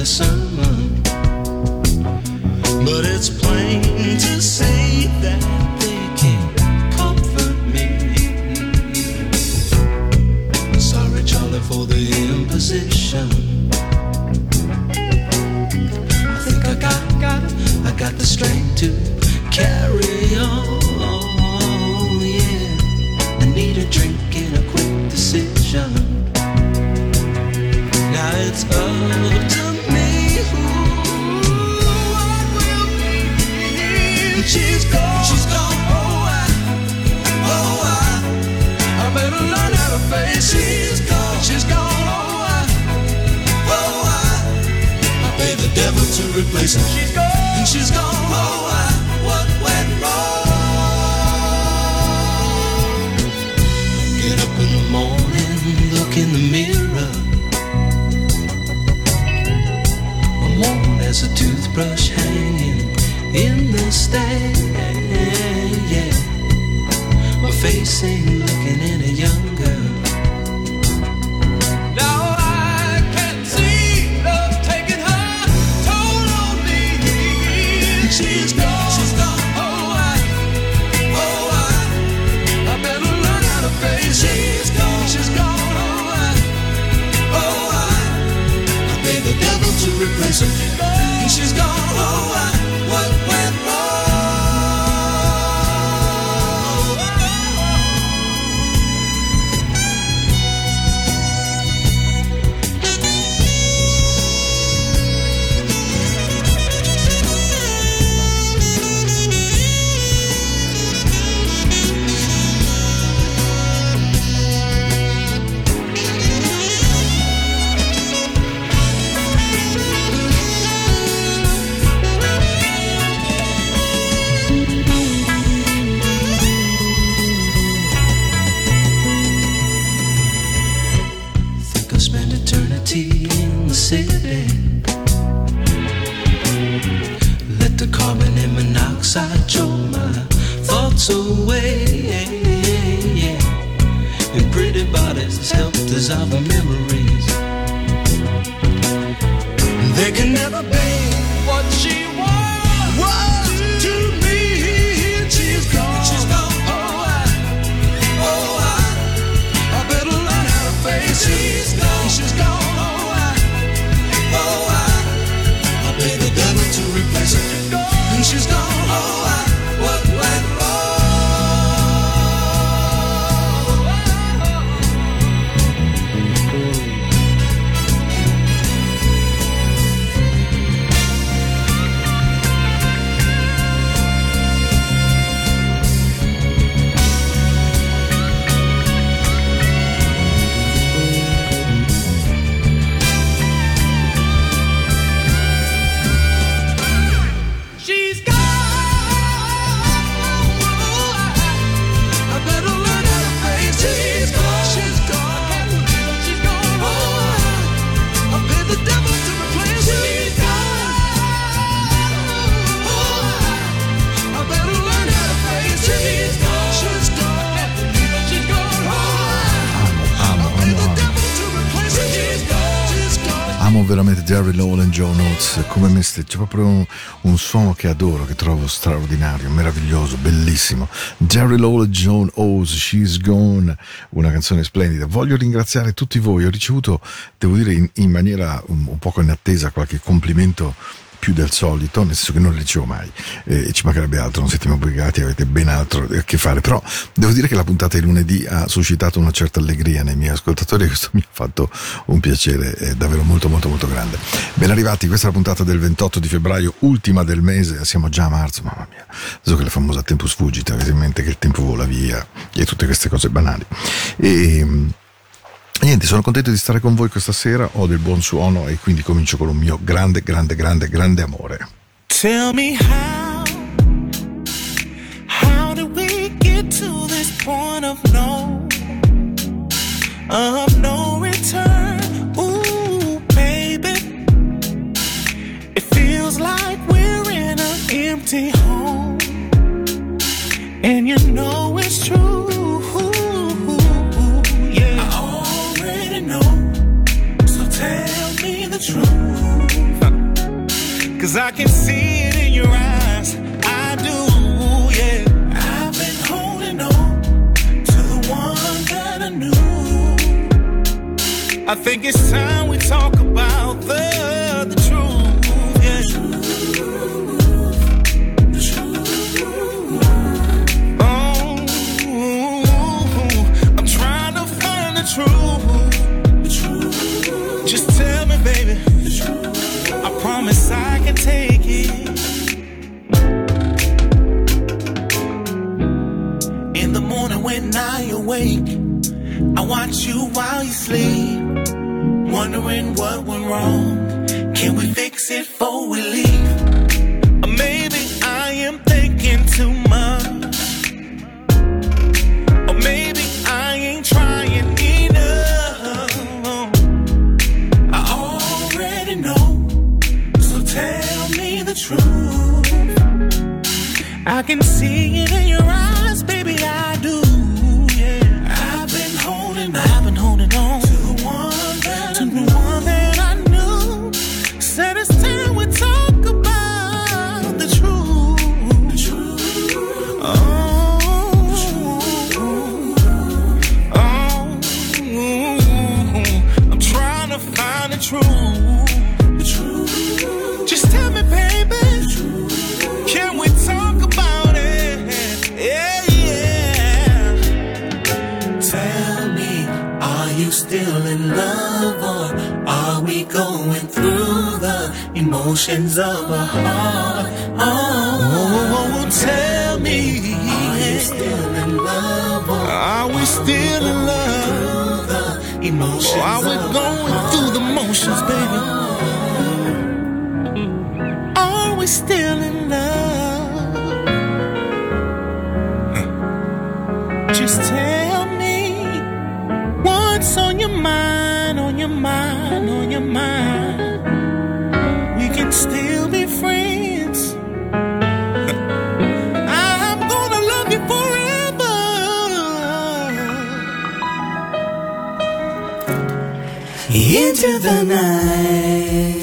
the sermon. Veramente Jerry Lowell e Joe Notes come me stesso, c'è proprio un, un suono che adoro, che trovo straordinario, meraviglioso, bellissimo. Jerry Lowell e Joan Oates, She's Gone, una canzone splendida. Voglio ringraziare tutti voi, ho ricevuto, devo dire in, in maniera un, un poco inattesa qualche complimento più del solito, nel senso che non le ricevo mai, eh, ci mancherebbe altro, non siete obbligati, avete ben altro a che fare, però devo dire che la puntata di lunedì ha suscitato una certa allegria nei miei ascoltatori e questo mi ha fatto un piacere eh, davvero molto molto molto grande. Ben arrivati, questa è la puntata del 28 di febbraio, ultima del mese, siamo già a marzo, mamma mia, so che la famosa tempo sfuggita, avete in mente che il tempo vola via e tutte queste cose banali. E, Niente, sono contento di stare con voi questa sera, ho del buon suono e quindi comincio con un mio grande, grande, grande, grande amore. Tell me how, how did we get to this point of no, of no return? Ooh, baby, it feels like we're in an empty home, and you know it's true. truth. Cause I can see it in your eyes. I do, yeah. I've been holding on to the one that I knew. I think it's time we talk about the, the truth, yeah. Truth, truth. Oh, I'm trying to find the truth. Just tell baby. I promise I can take it. In the morning when I awake, I watch you while you sleep. Wondering what went wrong. Can we fix it before we leave? into the night.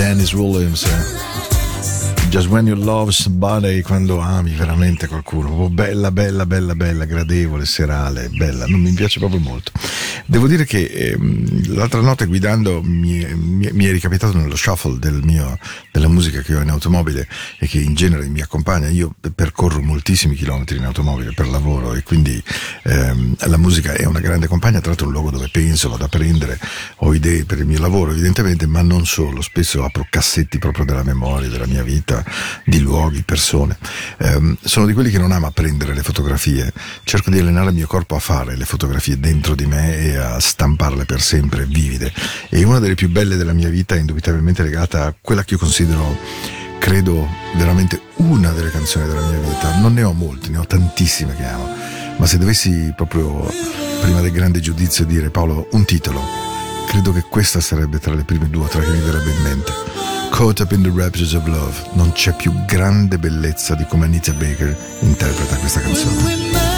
Dennis Williams. Just when you love somebody, quando ami veramente qualcuno, oh, bella, bella, bella, bella, gradevole, serale, bella, non mi piace proprio molto. Devo dire che ehm, l'altra notte guidando mi, mi- mi è ricapitato nello shuffle del mio, della musica che ho in automobile e che in genere mi accompagna. Io percorro moltissimi chilometri in automobile per lavoro e quindi ehm, la musica è una grande compagna, tra l'altro è un luogo dove penso, vado a prendere, ho idee per il mio lavoro evidentemente, ma non solo, spesso apro cassetti proprio della memoria, della mia vita, di luoghi, persone. Ehm, sono di quelli che non ama prendere le fotografie, cerco di allenare il mio corpo a fare le fotografie dentro di me e a stamparle per sempre vivide. E una delle più belle della mia vita è indubitabilmente legata a quella che io considero credo veramente una delle canzoni della mia vita. Non ne ho molte, ne ho tantissime che amo. Ma se dovessi proprio, prima del grande giudizio, dire Paolo un titolo, credo che questa sarebbe tra le prime due o tre che mi verrebbe in mente. Caught Up in the Raptures of Love. Non c'è più grande bellezza di come Anita Baker interpreta questa canzone.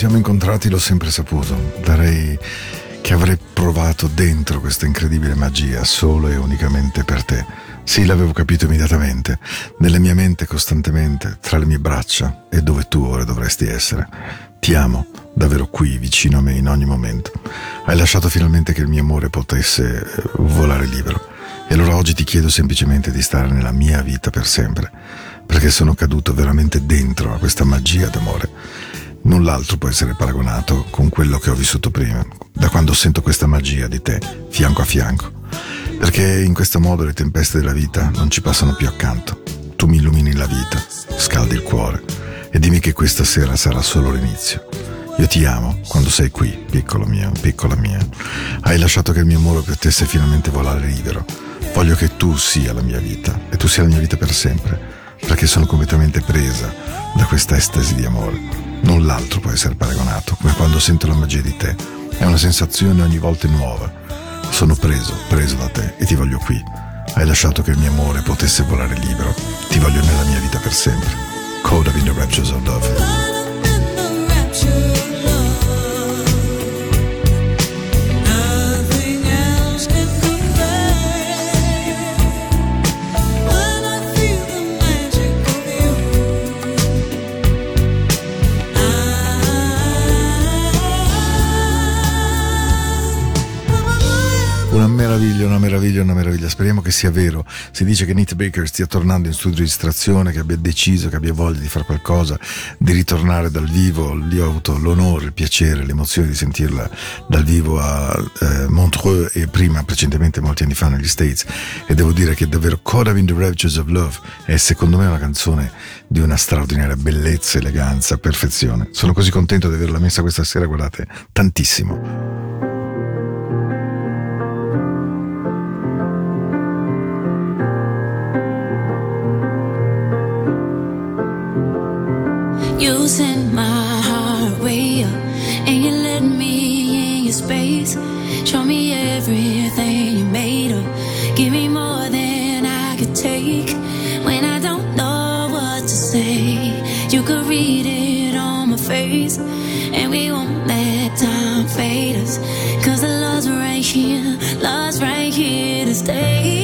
Siamo incontrati l'ho sempre saputo, darei che avrei provato dentro questa incredibile magia solo e unicamente per te. Sì, l'avevo capito immediatamente, nella mia mente costantemente, tra le mie braccia e dove tu ora dovresti essere. Ti amo, davvero qui, vicino a me in ogni momento. Hai lasciato finalmente che il mio amore potesse eh, volare libero. E allora oggi ti chiedo semplicemente di stare nella mia vita per sempre, perché sono caduto veramente dentro a questa magia d'amore. Null'altro può essere paragonato con quello che ho vissuto prima, da quando sento questa magia di te, fianco a fianco. Perché in questo modo le tempeste della vita non ci passano più accanto. Tu mi illumini la vita, scaldi il cuore e dimmi che questa sera sarà solo l'inizio. Io ti amo quando sei qui, piccolo mio, piccola mia. Hai lasciato che il mio amore potesse finalmente volare libero. Voglio che tu sia la mia vita e tu sia la mia vita per sempre, perché sono completamente presa da questa estasi di amore. Null'altro può essere paragonato, come quando sento la magia di te. È una sensazione ogni volta nuova. Sono preso, preso da te e ti voglio qui. Hai lasciato che il mio amore potesse volare libero. Ti voglio nella mia vita per sempre. Code of in the Raptures of Love. Una meraviglia, una meraviglia, una meraviglia. Speriamo che sia vero. Si dice che Nate Baker stia tornando in studio di registrazione, che abbia deciso, che abbia voglia di fare qualcosa, di ritornare dal vivo. Lì ho avuto l'onore, il piacere, l'emozione di sentirla dal vivo a eh, Montreux e prima, precedentemente, molti anni fa negli States. E devo dire che davvero Up in the Raptures of Love è secondo me una canzone di una straordinaria bellezza, eleganza, perfezione. Sono così contento di averla messa questa sera, guardate, tantissimo. And you let me in your space. Show me everything you made of. Give me more than I could take. When I don't know what to say, you could read it on my face, and we won't let time fade us. Cause the love's right here, love's right here to stay.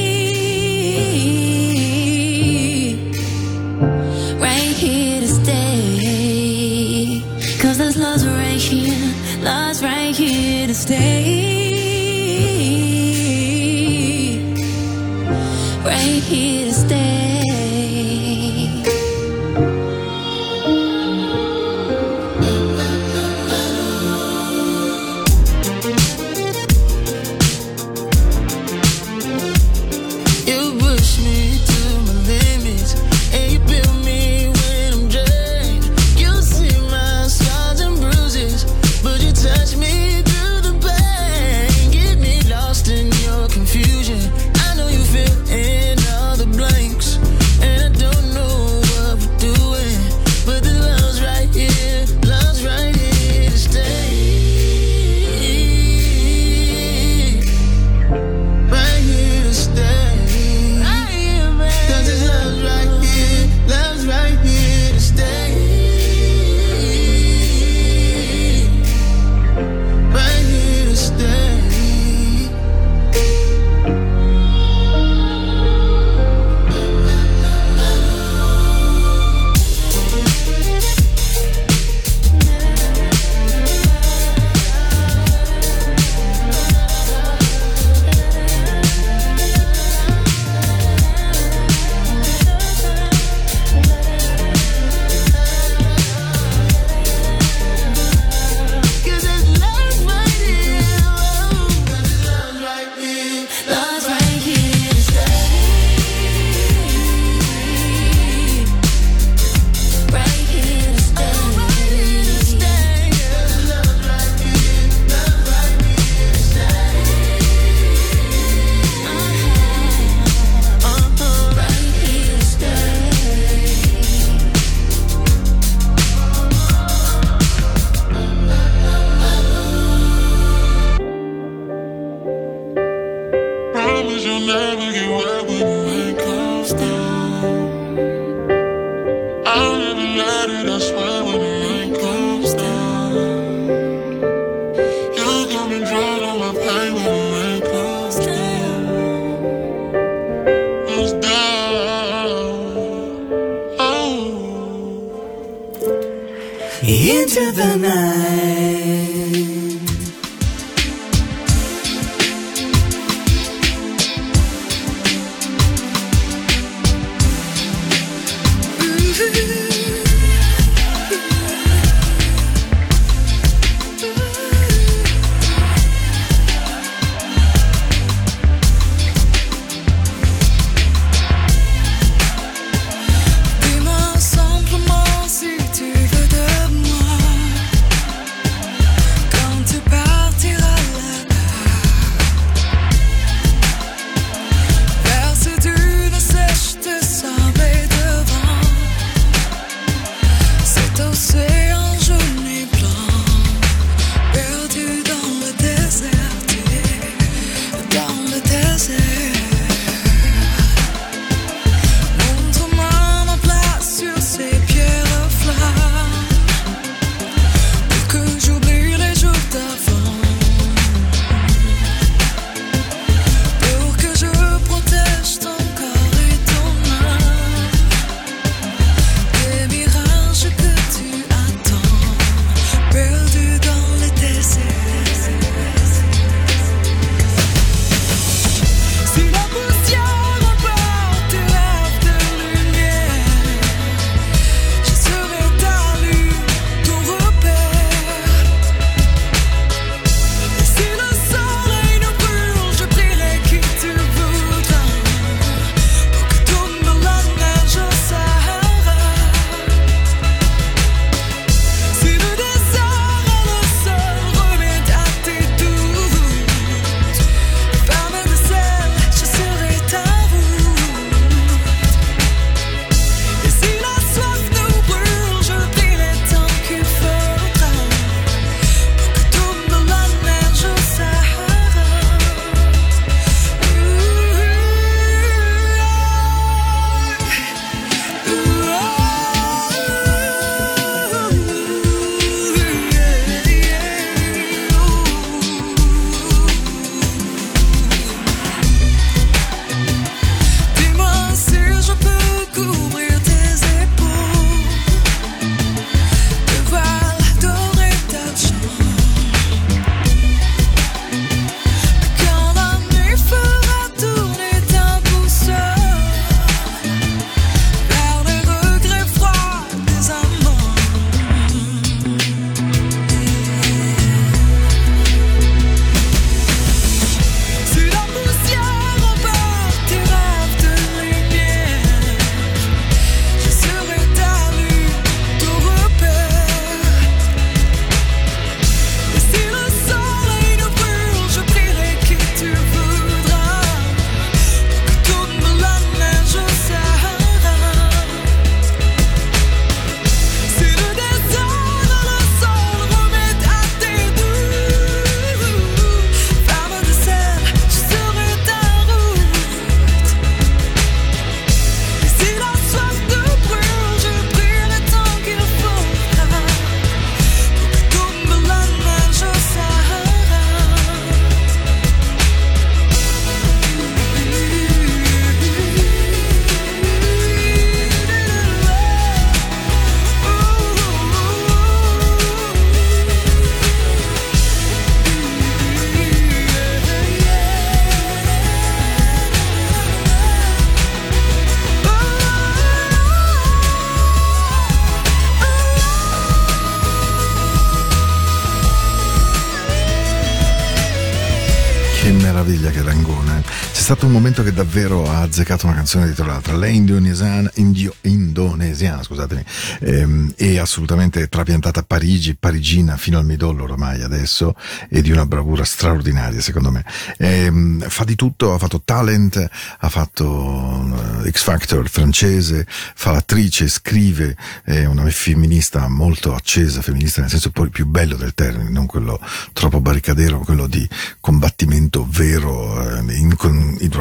stato un momento che davvero ha azzeccato una canzone dietro l'altra. Lei indonesiana, indio, indonesiana scusatemi, ehm, è assolutamente trapiantata a Parigi, parigina fino al midollo ormai adesso, e di una bravura straordinaria secondo me. Ehm, fa di tutto, ha fatto talent, ha fatto eh, X Factor francese, fa l'attrice, scrive, è una femminista molto accesa, femminista nel senso poi più bello del termine, non quello troppo barricadero, quello di combattimento vero. Eh, in,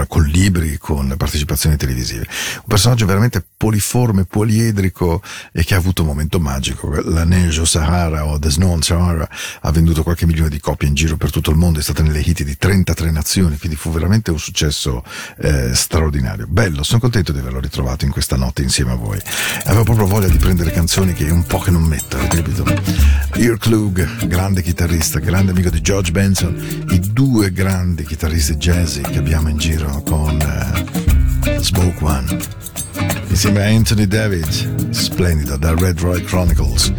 con libri, con partecipazioni televisive. Un personaggio veramente poliforme, poliedrico e che ha avuto un momento magico. La Neige Sahara o The Snow on Sahara ha venduto qualche milione di copie in giro per tutto il mondo, è stata nelle hit di 33 nazioni, quindi fu veramente un successo eh, straordinario. Bello, sono contento di averlo ritrovato in questa notte insieme a voi. Avevo proprio voglia di prendere canzoni che un po' che non metto, capito? Ear Klug, grande chitarrista, grande amico di George Benson, i due grandi chitarristi jazzy che abbiamo in giro con eh, Smoke One. Insieme a Anthony David, splendido, da Red Roy Chronicles.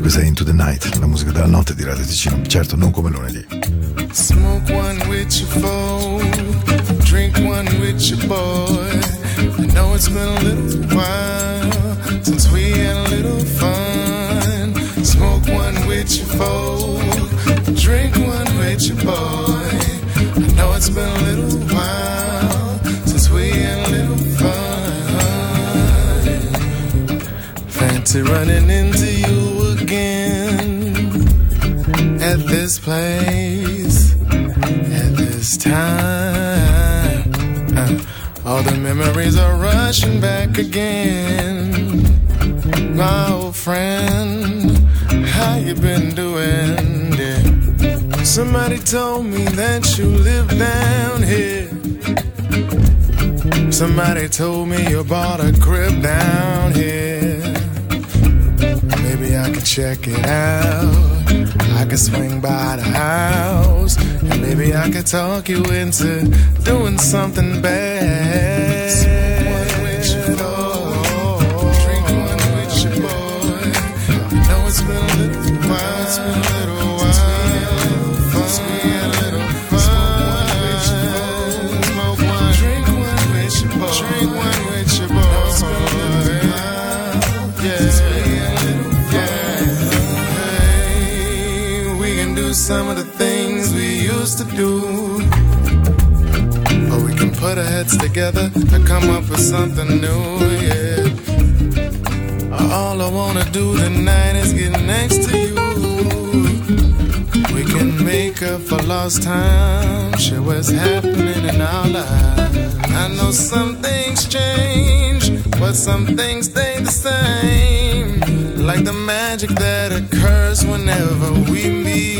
Questa è Into the Night, la musica della notte di Radio Ticino. Certo, non come lunedì. Smoke one with your foe, drink one with your boy. I know it's been a little while since we had a little fun. Smoke one with your foe, drink one with your boy. It's been a little while since we had a little fun. Fancy running into you again at this place, at this time. Uh, all the memories are rushing back again. My old friend, how you been doing? Somebody told me that you live down here. Somebody told me you bought a crib down here. Maybe I could check it out. I could swing by the house. And maybe I could talk you into doing something bad. Oh, while. It's been a little while. Heads together and come up with something new, yeah. Uh, all I wanna do tonight is get next to you. We can make up for lost time, share what's happening in our lives. I know some things change, but some things stay the same. Like the magic that occurs whenever we meet.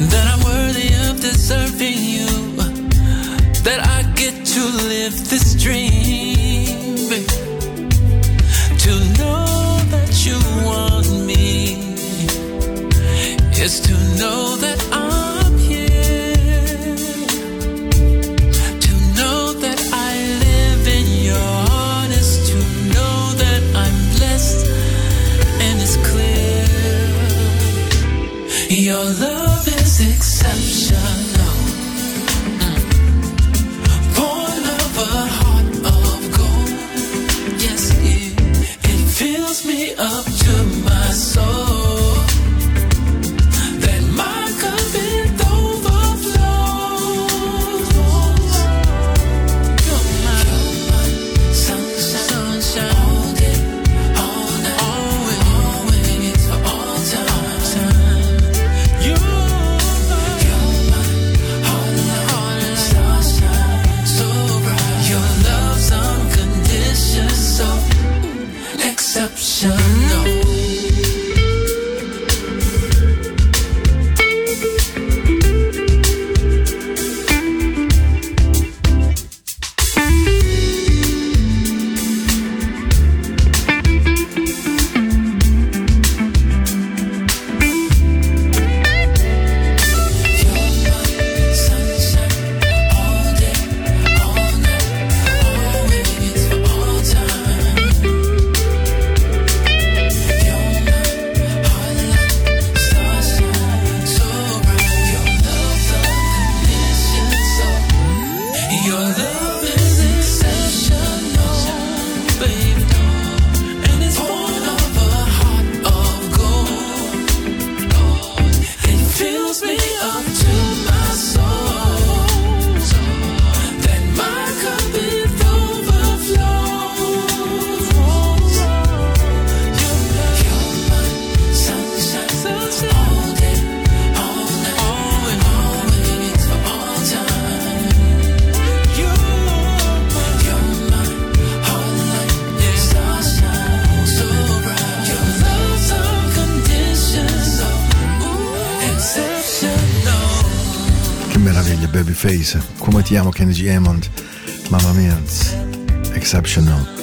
That I'm worthy of deserving you, that I get to live this dream. To know that you want me is to know that Babyface. Come ti amo, Kenny G. Hammond. Mamma mia, exceptional.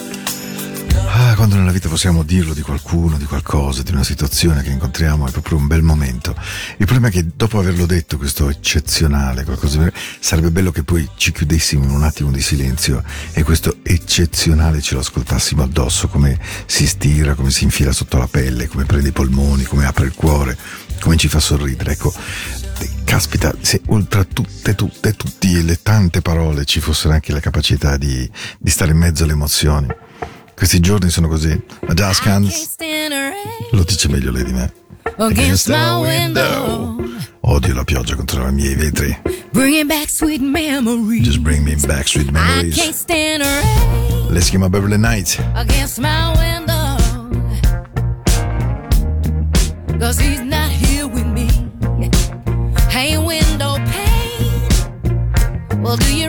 Ah, quando nella vita possiamo dirlo di qualcuno, di qualcosa, di una situazione che incontriamo, è proprio un bel momento. Il problema è che dopo averlo detto, questo eccezionale, qualcosa sarebbe bello che poi ci chiudessimo in un attimo di silenzio e questo eccezionale ce lo ascoltassimo addosso, come si stira, come si infila sotto la pelle, come prende i polmoni, come apre il cuore, come ci fa sorridere. Ecco, caspita, se oltre a tutte, tutte, tutte le tante parole ci fosse anche la capacità di, di stare in mezzo alle emozioni. Questi giorni sono così. Ma Jazz Cans lo dice meglio lei di me. against my window. Odio la pioggia contro i miei vetri. Bringing back sweet memories. Just bring me back sweet I memories. can't stand a rain Lei si chiama Beverly Knight. against my window. Cause he's Well, do you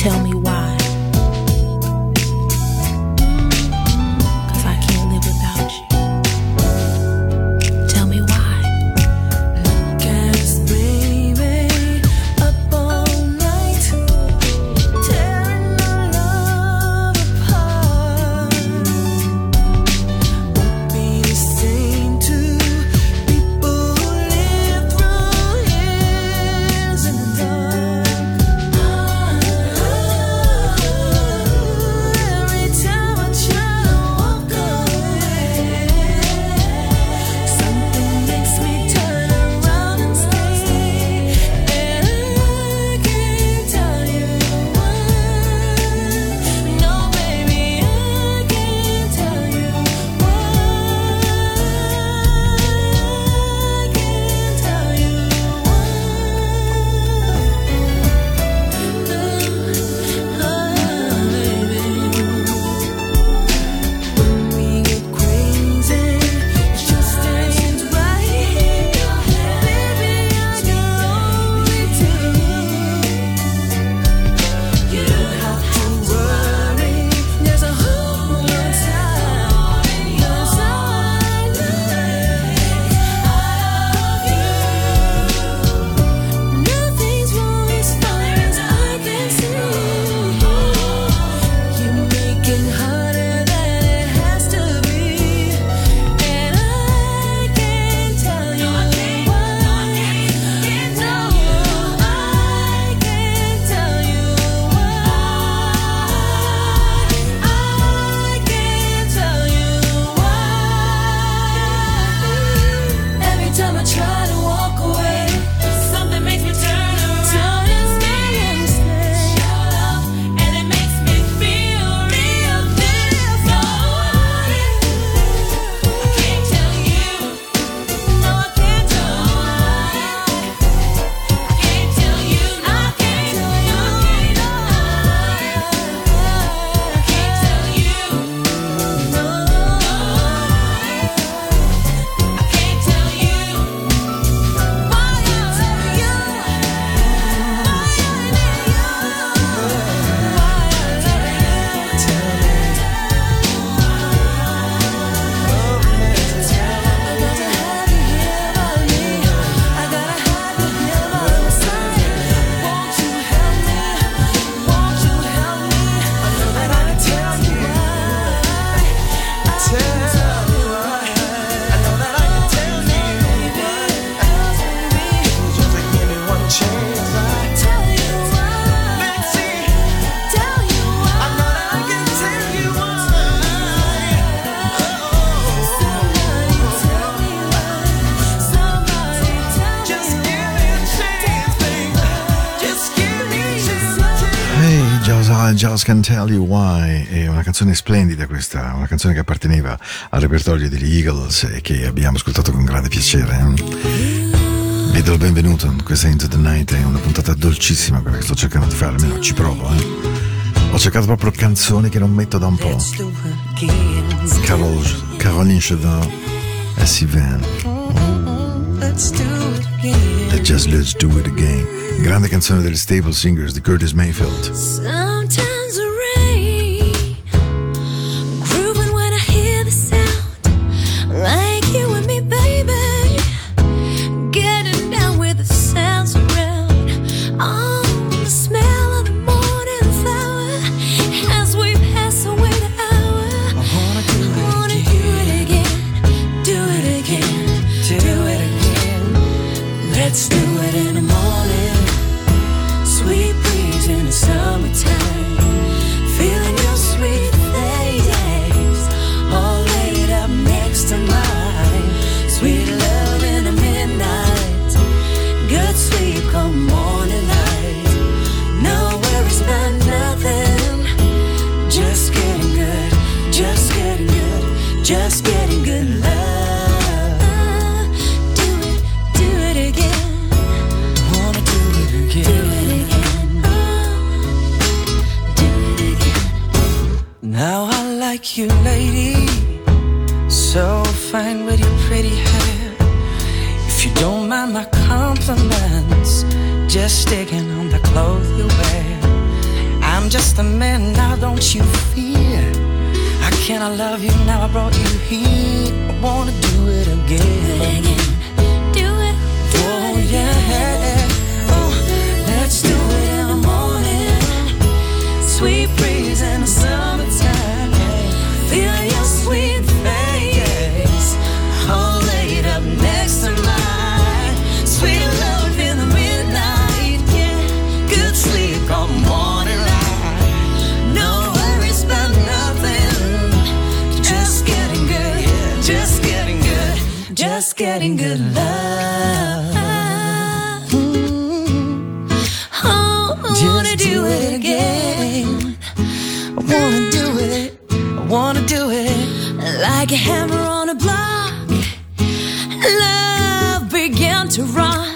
tell me Girls Can Tell You Why è una canzone splendida questa, una canzone che apparteneva al repertorio degli Eagles e che abbiamo ascoltato con grande piacere. Eh. Vi do il benvenuto, questa Into the Night è una puntata dolcissima quella che sto cercando di fare, almeno ci provo. Eh. Ho cercato proprio canzoni che non metto da un po'. Carol, Caroline Chevin e Sivan. Let's just let's do it again. Grande canzone delle Stable Singers di Curtis Mayfield. getting good love. Mm-hmm. Oh, I Just wanna do, do it again. I wanna do it. I wanna do it like a hammer on a block. Love began to rock.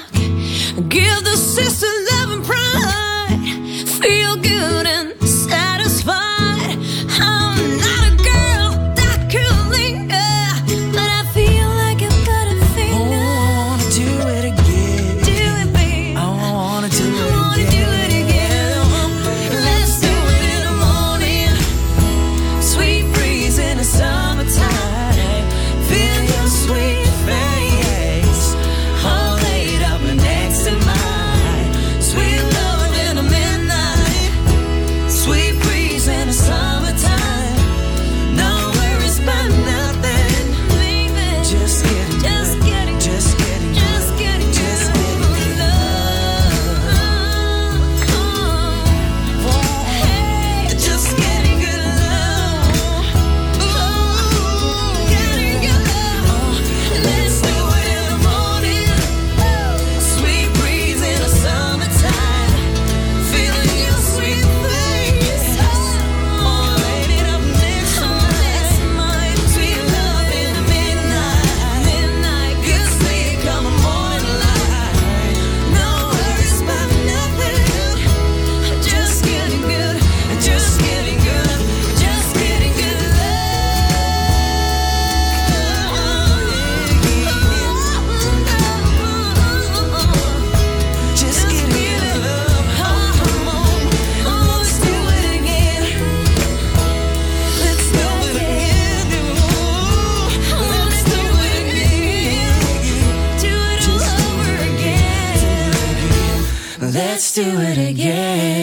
do it again.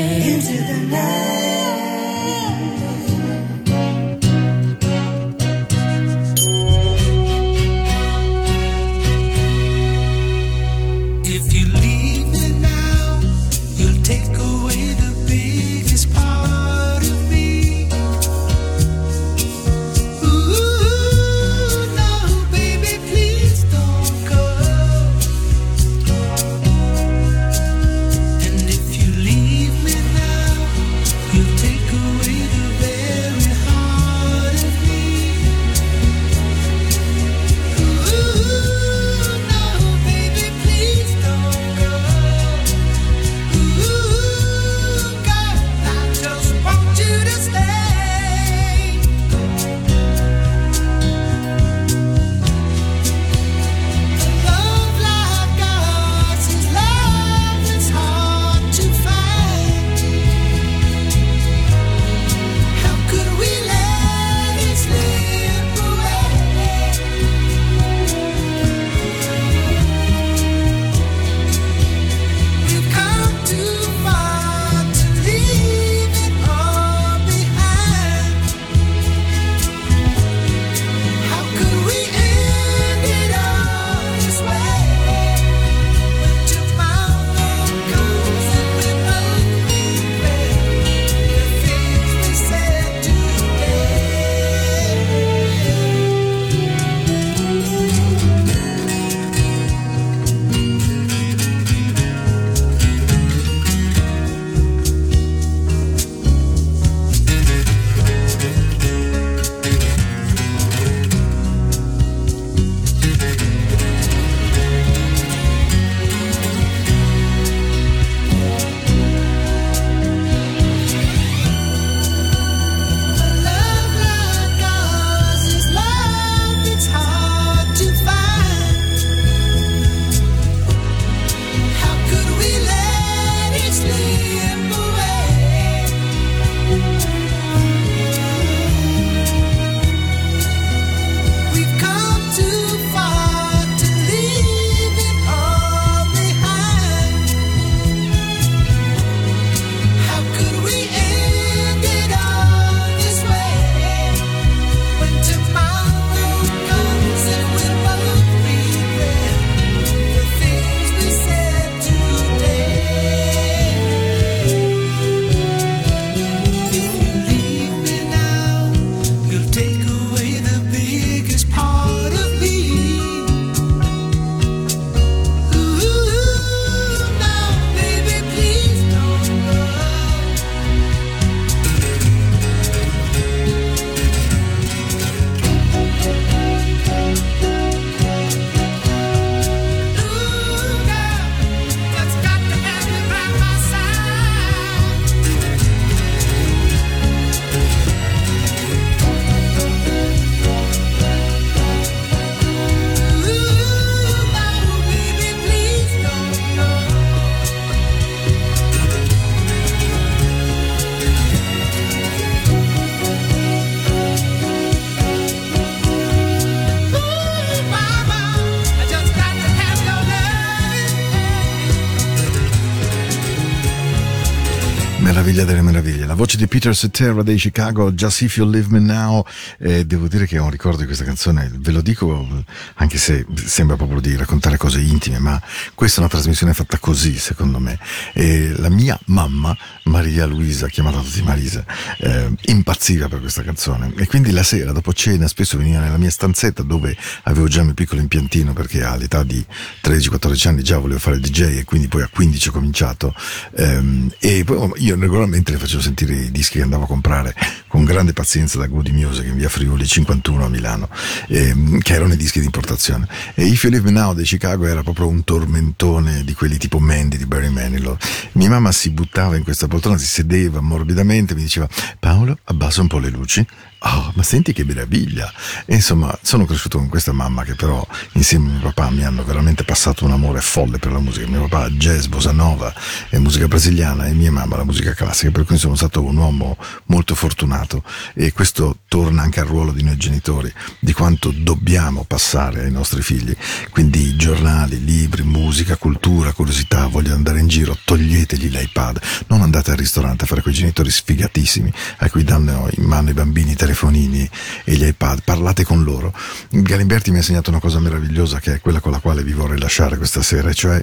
Meraviglia delle meraviglie. La voce di Peter Cetera dei Chicago, Just If You Leave Me Now. Eh, devo dire che ho un ricordo di questa canzone, ve lo dico anche se sembra proprio di raccontare cose intime, ma questa è una trasmissione fatta così, secondo me. E la mia mamma, Maria Luisa, chiamata tutti Marisa, eh, impazziva per questa canzone. E quindi la sera, dopo cena, spesso veniva nella mia stanzetta dove avevo già il mio piccolo impiantino perché all'età di 13-14 anni già volevo fare il DJ e quindi poi a 15 ho cominciato. Ehm, e poi io regolarmente le facevo sentire i dischi che andavo a comprare con grande pazienza da Goody Music in via Friuli 51 a Milano, ehm, che erano i dischi di importazione. E If You Me Now di Chicago era proprio un tormentone di quelli tipo Mandy di Barry Manilow. Mia mamma si buttava in questa poltrona, si sedeva morbidamente, mi diceva Paolo abbassa un po' le luci. Oh, ma senti che meraviglia! E insomma, sono cresciuto con questa mamma che però insieme a mio papà mi hanno veramente passato un amore folle per la musica. Mio papà jazz, bossa nova e musica brasiliana e mia mamma la musica classica, per cui sono stato un uomo molto fortunato e questo torna anche al ruolo di noi genitori, di quanto dobbiamo passare ai nostri figli. Quindi giornali, libri, musica, cultura, curiosità, vogliono andare in giro, toglietegli l'iPad, non andate al ristorante a fare quei genitori sfigatissimi a cui danno in mano i bambini i telefonini e gli iPad, parlate con loro. Galimberti mi ha insegnato una cosa meravigliosa che è quella con la quale vi vorrei lasciare questa sera, cioè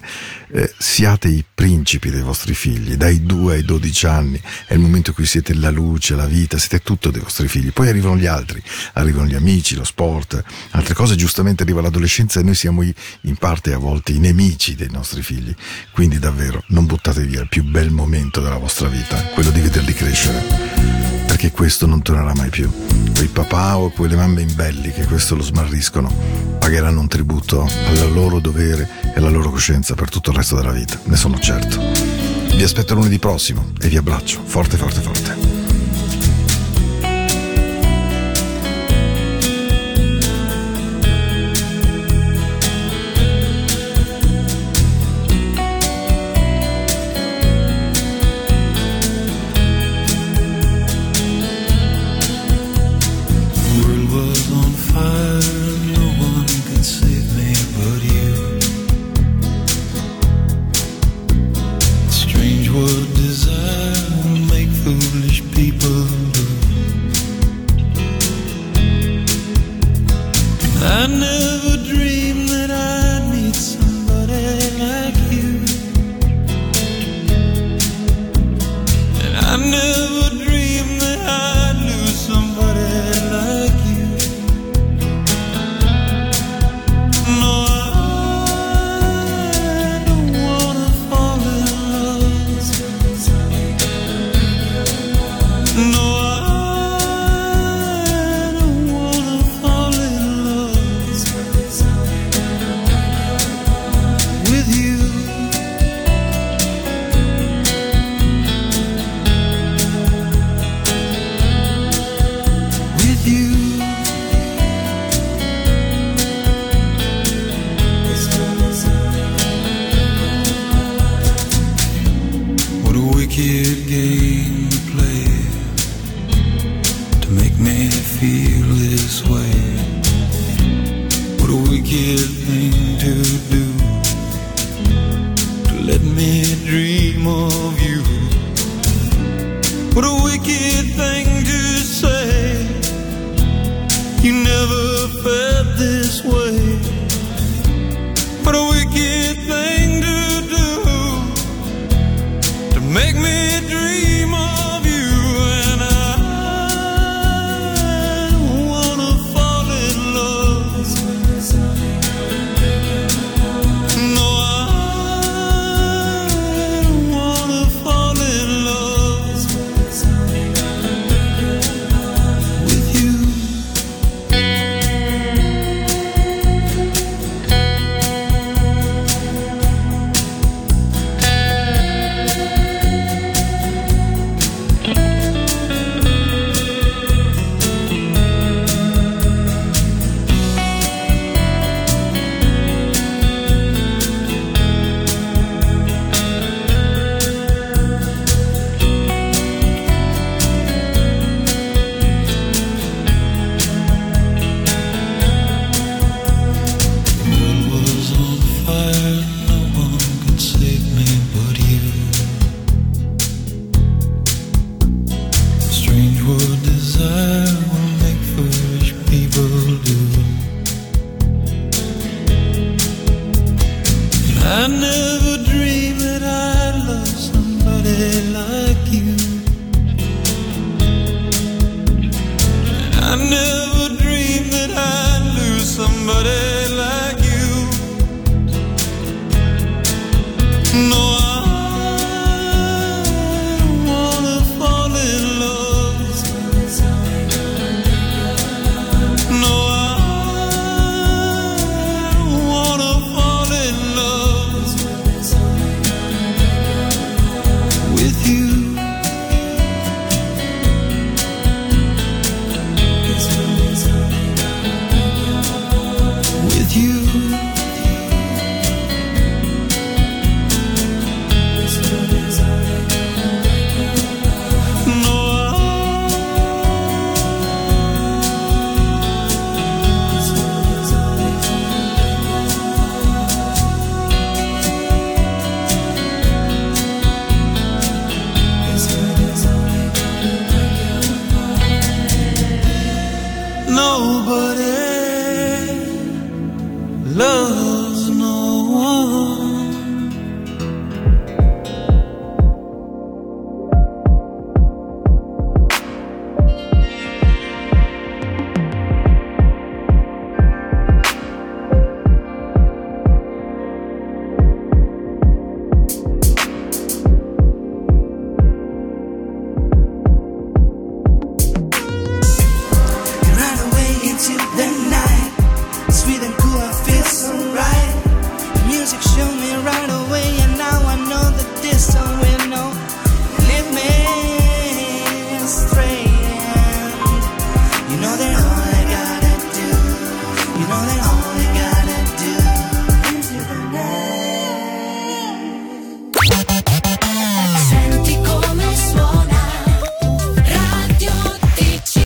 eh, siate i principi dei vostri figli, dai 2 ai 12 anni, è il momento in cui siete la luce, la vita, siete tutto dei vostri figli, poi arrivano gli altri, arrivano gli amici, lo sport, altre cose, giustamente arriva l'adolescenza e noi siamo i, in parte a volte i nemici dei nostri figli, quindi davvero non buttate via il più bel momento della vostra vita, quello di vederli crescere perché questo non tornerà mai più. Quei papà o quelle mamme imbelli che questo lo smarriscono pagheranno un tributo al loro dovere e alla loro coscienza per tutto il resto della vita, ne sono certo. Vi aspetto lunedì prossimo e vi abbraccio forte forte forte. Me feel this way. What a wicked thing to do No